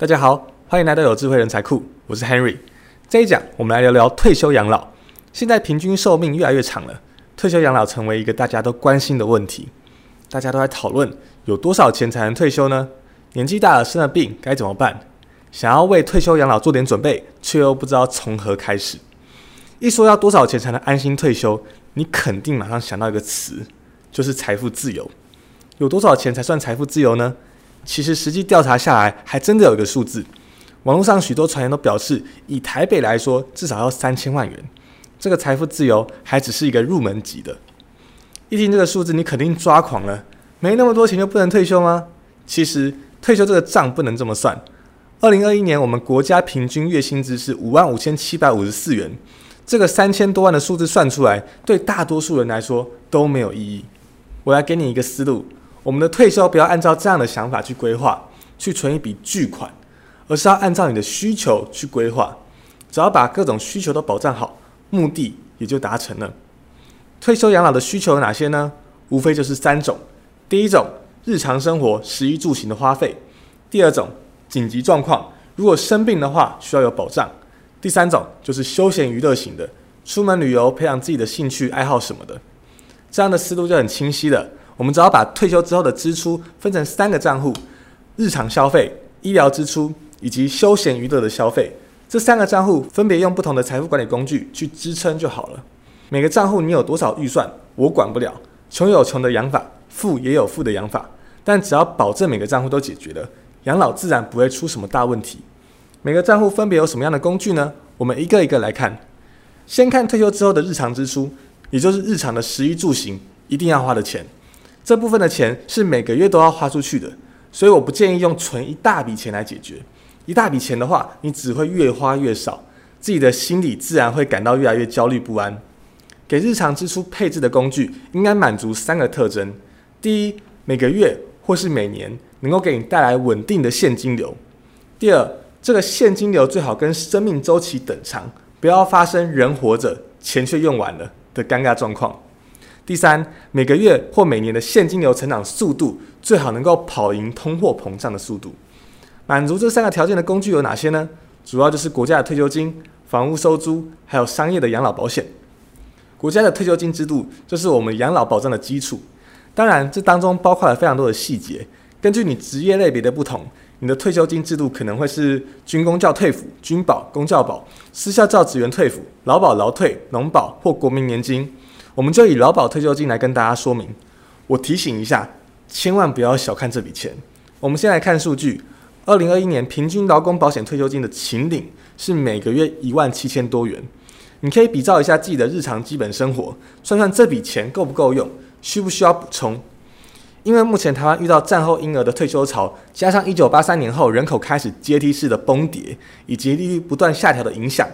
大家好，欢迎来到有智慧人才库，我是 Henry。这一讲我们来聊聊退休养老。现在平均寿命越来越长了，退休养老成为一个大家都关心的问题。大家都在讨论有多少钱才能退休呢？年纪大了生了病该怎么办？想要为退休养老做点准备，却又不知道从何开始。一说要多少钱才能安心退休，你肯定马上想到一个词，就是财富自由。有多少钱才算财富自由呢？其实实际调查下来，还真的有一个数字。网络上许多传言都表示，以台北来说，至少要三千万元。这个财富自由还只是一个入门级的。一听这个数字，你肯定抓狂了。没那么多钱就不能退休吗？其实退休这个账不能这么算。二零二一年我们国家平均月薪资是五万五千七百五十四元。这个三千多万的数字算出来，对大多数人来说都没有意义。我来给你一个思路。我们的退休不要按照这样的想法去规划，去存一笔巨款，而是要按照你的需求去规划。只要把各种需求都保障好，目的也就达成了。退休养老的需求有哪些呢？无非就是三种：第一种，日常生活食衣住行的花费；第二种，紧急状况，如果生病的话需要有保障；第三种就是休闲娱乐型的，出门旅游、培养自己的兴趣爱好什么的。这样的思路就很清晰了。我们只要把退休之后的支出分成三个账户：日常消费、医疗支出以及休闲娱乐的消费。这三个账户分别用不同的财富管理工具去支撑就好了。每个账户你有多少预算，我管不了。穷有穷的养法，富也有富的养法。但只要保证每个账户都解决了，养老自然不会出什么大问题。每个账户分别有什么样的工具呢？我们一个一个来看。先看退休之后的日常支出，也就是日常的食衣住行一定要花的钱。这部分的钱是每个月都要花出去的，所以我不建议用存一大笔钱来解决。一大笔钱的话，你只会越花越少，自己的心里自然会感到越来越焦虑不安。给日常支出配置的工具应该满足三个特征：第一，每个月或是每年能够给你带来稳定的现金流；第二，这个现金流最好跟生命周期等长，不要发生人活着钱却用完了的尴尬状况。第三，每个月或每年的现金流成长速度最好能够跑赢通货膨胀的速度。满足这三个条件的工具有哪些呢？主要就是国家的退休金、房屋收租，还有商业的养老保险。国家的退休金制度就是我们养老保障的基础。当然，这当中包括了非常多的细节。根据你职业类别的不同，你的退休金制度可能会是军工教退抚、军保、公教保、私校教职员退抚、劳保、劳退、农保或国民年金。我们就以劳保退休金来跟大家说明。我提醒一下，千万不要小看这笔钱。我们先来看数据：二零二一年平均劳工保险退休金的请领是每个月一万七千多元。你可以比照一下自己的日常基本生活，算算这笔钱够不够用，需不需要补充？因为目前台湾遇到战后婴儿的退休潮，加上一九八三年后人口开始阶梯式的崩跌，以及利率不断下调的影响。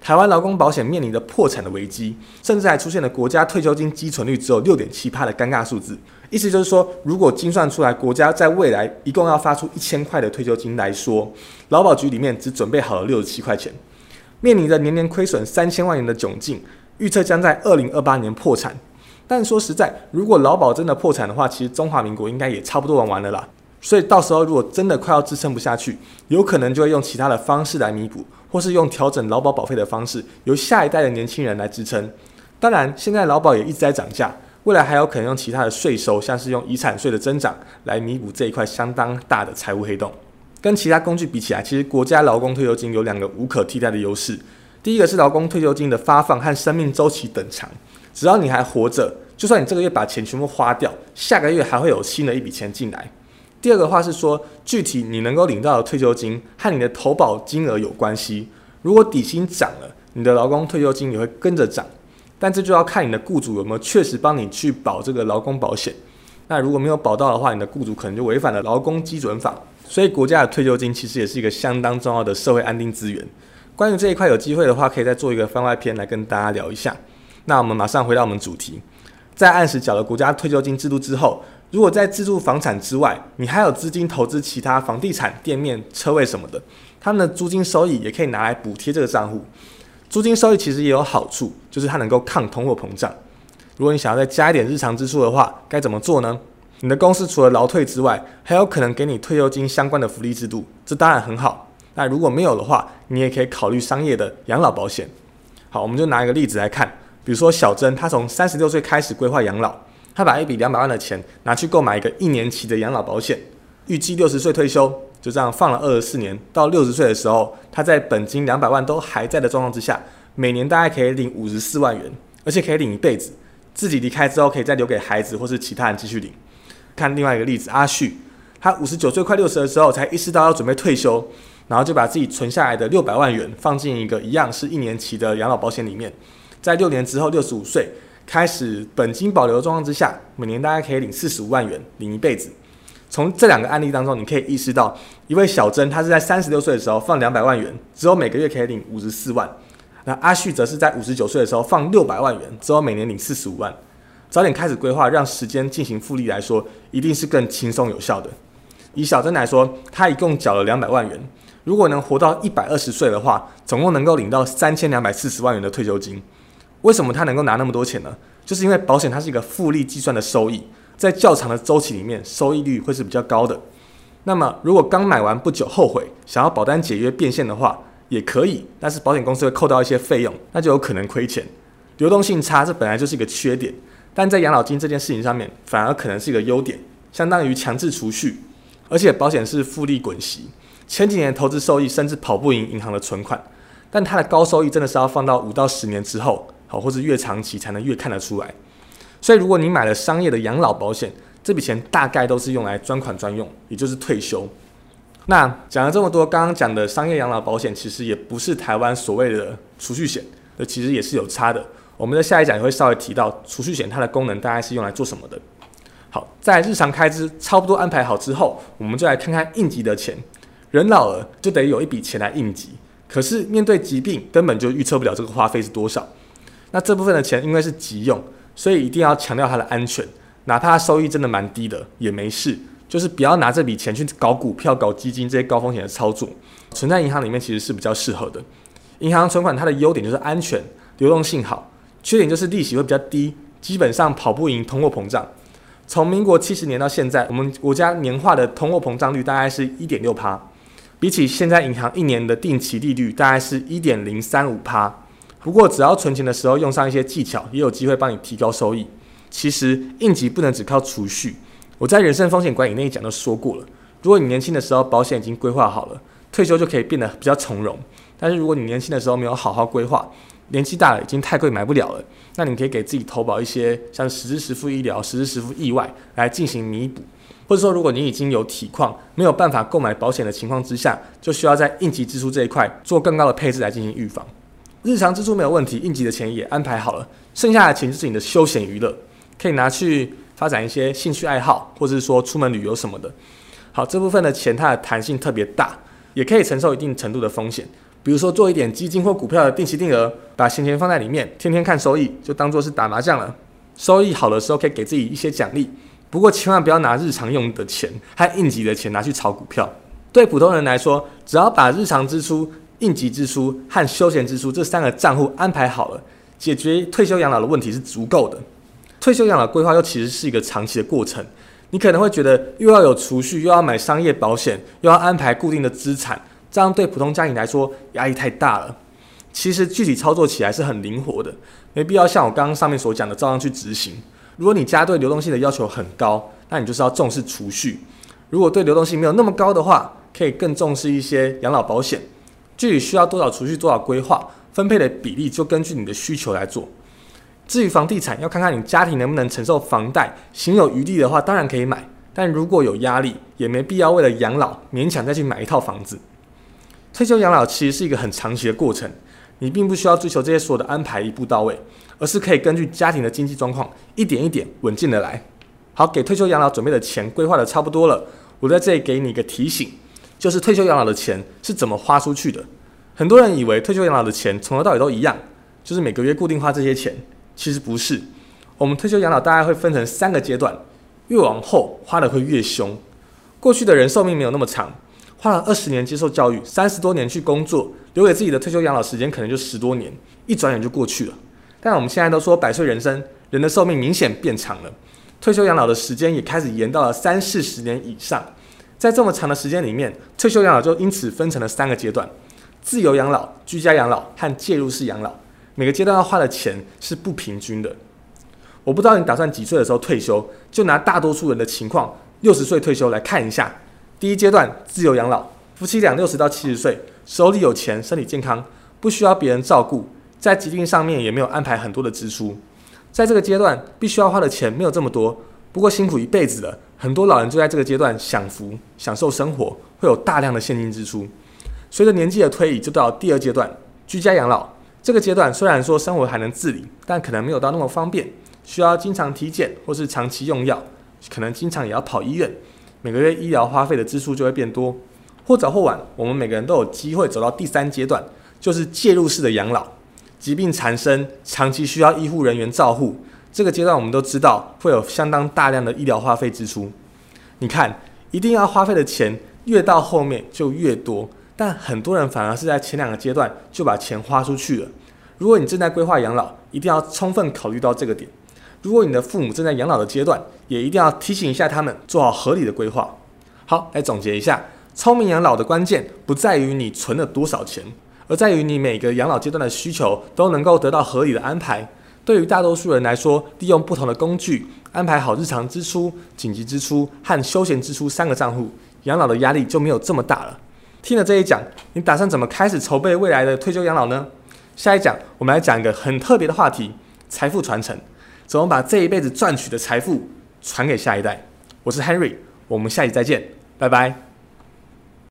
台湾劳工保险面临着破产的危机，甚至还出现了国家退休金基存率只有六点七帕的尴尬数字。意思就是说，如果精算出来国家在未来一共要发出一千块的退休金来说，劳保局里面只准备好了六十七块钱，面临着年年亏损三千万元的窘境，预测将在二零二八年破产。但说实在，如果劳保真的破产的话，其实中华民国应该也差不多玩完了啦。所以到时候如果真的快要支撑不下去，有可能就会用其他的方式来弥补。或是用调整劳保保费的方式，由下一代的年轻人来支撑。当然，现在劳保也一直在涨价，未来还有可能用其他的税收，像是用遗产税的增长来弥补这一块相当大的财务黑洞。跟其他工具比起来，其实国家劳工退休金有两个无可替代的优势。第一个是劳工退休金的发放和生命周期等长，只要你还活着，就算你这个月把钱全部花掉，下个月还会有新的一笔钱进来。第二个话是说，具体你能够领到的退休金和你的投保金额有关系。如果底薪涨了，你的劳工退休金也会跟着涨。但这就要看你的雇主有没有确实帮你去保这个劳工保险。那如果没有保到的话，你的雇主可能就违反了劳工基准法。所以国家的退休金其实也是一个相当重要的社会安定资源。关于这一块，有机会的话可以再做一个番外篇来跟大家聊一下。那我们马上回到我们主题，在按时缴了国家退休金制度之后。如果在自住房产之外，你还有资金投资其他房地产、店面、车位什么的，他们的租金收益也可以拿来补贴这个账户。租金收益其实也有好处，就是它能够抗通货膨胀。如果你想要再加一点日常支出的话，该怎么做呢？你的公司除了劳退之外，还有可能给你退休金相关的福利制度，这当然很好。那如果没有的话，你也可以考虑商业的养老保险。好，我们就拿一个例子来看，比如说小珍，她从三十六岁开始规划养老，他把一笔两百万的钱拿去购买一个一年期的养老保险，预计六十岁退休，就这样放了二十四年，到六十岁的时候，他在本金两百万都还在的状况之下，每年大概可以领五十四万元，而且可以领一辈子，自己离开之后可以再留给孩子或是其他人继续领。看另外一个例子，阿旭，他五十九岁快六十的时候才意识到要准备退休。然后就把自己存下来的六百万元放进一个一样是一年期的养老保险里面，在六年之后六十五岁开始本金保留的状况之下，每年大概可以领四十五万元，领一辈子。从这两个案例当中，你可以意识到，一位小珍她是在三十六岁的时候放两百万元，之后每个月可以领五十四万；那阿旭则是在五十九岁的时候放六百万元，之后每年领四十五万。早点开始规划，让时间进行复利来说，一定是更轻松有效的。以小珍来说，她一共缴了两百万元。如果能活到一百二十岁的话，总共能够领到三千两百四十万元的退休金。为什么他能够拿那么多钱呢？就是因为保险它是一个复利计算的收益，在较长的周期里面，收益率会是比较高的。那么，如果刚买完不久后悔，想要保单解约变现的话，也可以，但是保险公司会扣到一些费用，那就有可能亏钱。流动性差，这本来就是一个缺点，但在养老金这件事情上面，反而可能是一个优点，相当于强制储蓄，而且保险是复利滚息。前几年投资收益甚至跑不赢银行的存款，但它的高收益真的是要放到五到十年之后，好，或者越长期才能越看得出来。所以，如果你买了商业的养老保险，这笔钱大概都是用来专款专用，也就是退休。那讲了这么多，刚刚讲的商业养老保险其实也不是台湾所谓的储蓄险，那其实也是有差的。我们在下一讲也会稍微提到储蓄险它的功能大概是用来做什么的。好，在日常开支差不多安排好之后，我们就来看看应急的钱。人老了就得有一笔钱来应急，可是面对疾病根本就预测不了这个花费是多少。那这部分的钱因为是急用，所以一定要强调它的安全，哪怕收益真的蛮低的也没事，就是不要拿这笔钱去搞股票、搞基金这些高风险的操作。存在银行里面其实是比较适合的。银行存款它的优点就是安全、流动性好，缺点就是利息会比较低，基本上跑不赢通货膨胀。从民国七十年到现在，我们国家年化的通货膨胀率大概是一点六趴。比起现在银行一年的定期利率大概是一点零三五趴，不过只要存钱的时候用上一些技巧，也有机会帮你提高收益。其实应急不能只靠储蓄，我在人身风险管理那一讲都说过了。如果你年轻的时候保险已经规划好了，退休就可以变得比较从容。但是如果你年轻的时候没有好好规划，年纪大了已经太贵买不了了，那你可以给自己投保一些像实支实付医疗、实支实付意外来进行弥补。或者说，如果你已经有体况，没有办法购买保险的情况之下，就需要在应急支出这一块做更高的配置来进行预防。日常支出没有问题，应急的钱也安排好了，剩下的钱就是你的休闲娱乐，可以拿去发展一些兴趣爱好，或者是说出门旅游什么的。好，这部分的钱它的弹性特别大，也可以承受一定程度的风险。比如说做一点基金或股票的定期定额，把闲钱放在里面，天天看收益，就当做是打麻将了。收益好的时候，可以给自己一些奖励。不过千万不要拿日常用的钱和应急的钱拿去炒股票。对普通人来说，只要把日常支出、应急支出和休闲支出这三个账户安排好了，解决退休养老的问题是足够的。退休养老规划又其实是一个长期的过程，你可能会觉得又要有储蓄，又要买商业保险，又要安排固定的资产，这样对普通家庭来说压力太大了。其实具体操作起来是很灵活的，没必要像我刚刚上面所讲的照样去执行。如果你家对流动性的要求很高，那你就是要重视储蓄；如果对流动性没有那么高的话，可以更重视一些养老保险。具体需要多少储蓄、多少规划，分配的比例就根据你的需求来做。至于房地产，要看看你家庭能不能承受房贷，行有余力的话，当然可以买；但如果有压力，也没必要为了养老勉强再去买一套房子。退休养老其实是一个很长期的过程，你并不需要追求这些所有的安排一步到位。而是可以根据家庭的经济状况，一点一点稳进的来。好，给退休养老准备的钱规划的差不多了，我在这里给你一个提醒，就是退休养老的钱是怎么花出去的。很多人以为退休养老的钱从头到尾都一样，就是每个月固定花这些钱，其实不是。我们退休养老大概会分成三个阶段，越往后花的会越凶。过去的人寿命没有那么长，花了二十年接受教育，三十多年去工作，留给自己的退休养老时间可能就十多年，一转眼就过去了。但我们现在都说百岁人生，人的寿命明显变长了。退休养老的时间也开始延到了三四十年以上。在这么长的时间里面，退休养老就因此分成了三个阶段：自由养老、居家养老和介入式养老。每个阶段要花的钱是不平均的。我不知道你打算几岁的时候退休，就拿大多数人的情况，六十岁退休来看一下。第一阶段自由养老，夫妻俩六十到七十岁，手里有钱，身体健康，不需要别人照顾，在疾病上面也没有安排很多的支出。在这个阶段，必须要花的钱没有这么多，不过辛苦一辈子了。很多老人就在这个阶段享福、享受生活，会有大量的现金支出。随着年纪的推移，就到第二阶段居家养老。这个阶段虽然说生活还能自理，但可能没有到那么方便，需要经常体检或是长期用药，可能经常也要跑医院。每个月医疗花费的支出就会变多，或早或晚，我们每个人都有机会走到第三阶段，就是介入式的养老。疾病缠身，长期需要医护人员照护，这个阶段我们都知道会有相当大量的医疗花费支出。你看，一定要花费的钱越到后面就越多，但很多人反而是在前两个阶段就把钱花出去了。如果你正在规划养老，一定要充分考虑到这个点。如果你的父母正在养老的阶段，也一定要提醒一下他们，做好合理的规划。好，来总结一下，聪明养老的关键不在于你存了多少钱，而在于你每个养老阶段的需求都能够得到合理的安排。对于大多数人来说，利用不同的工具安排好日常支出、紧急支出和休闲支出三个账户，养老的压力就没有这么大了。听了这一讲，你打算怎么开始筹备未来的退休养老呢？下一讲我们来讲一个很特别的话题——财富传承。怎么把这一辈子赚取的财富传给下一代？我是 Henry，我们下期再见，拜拜。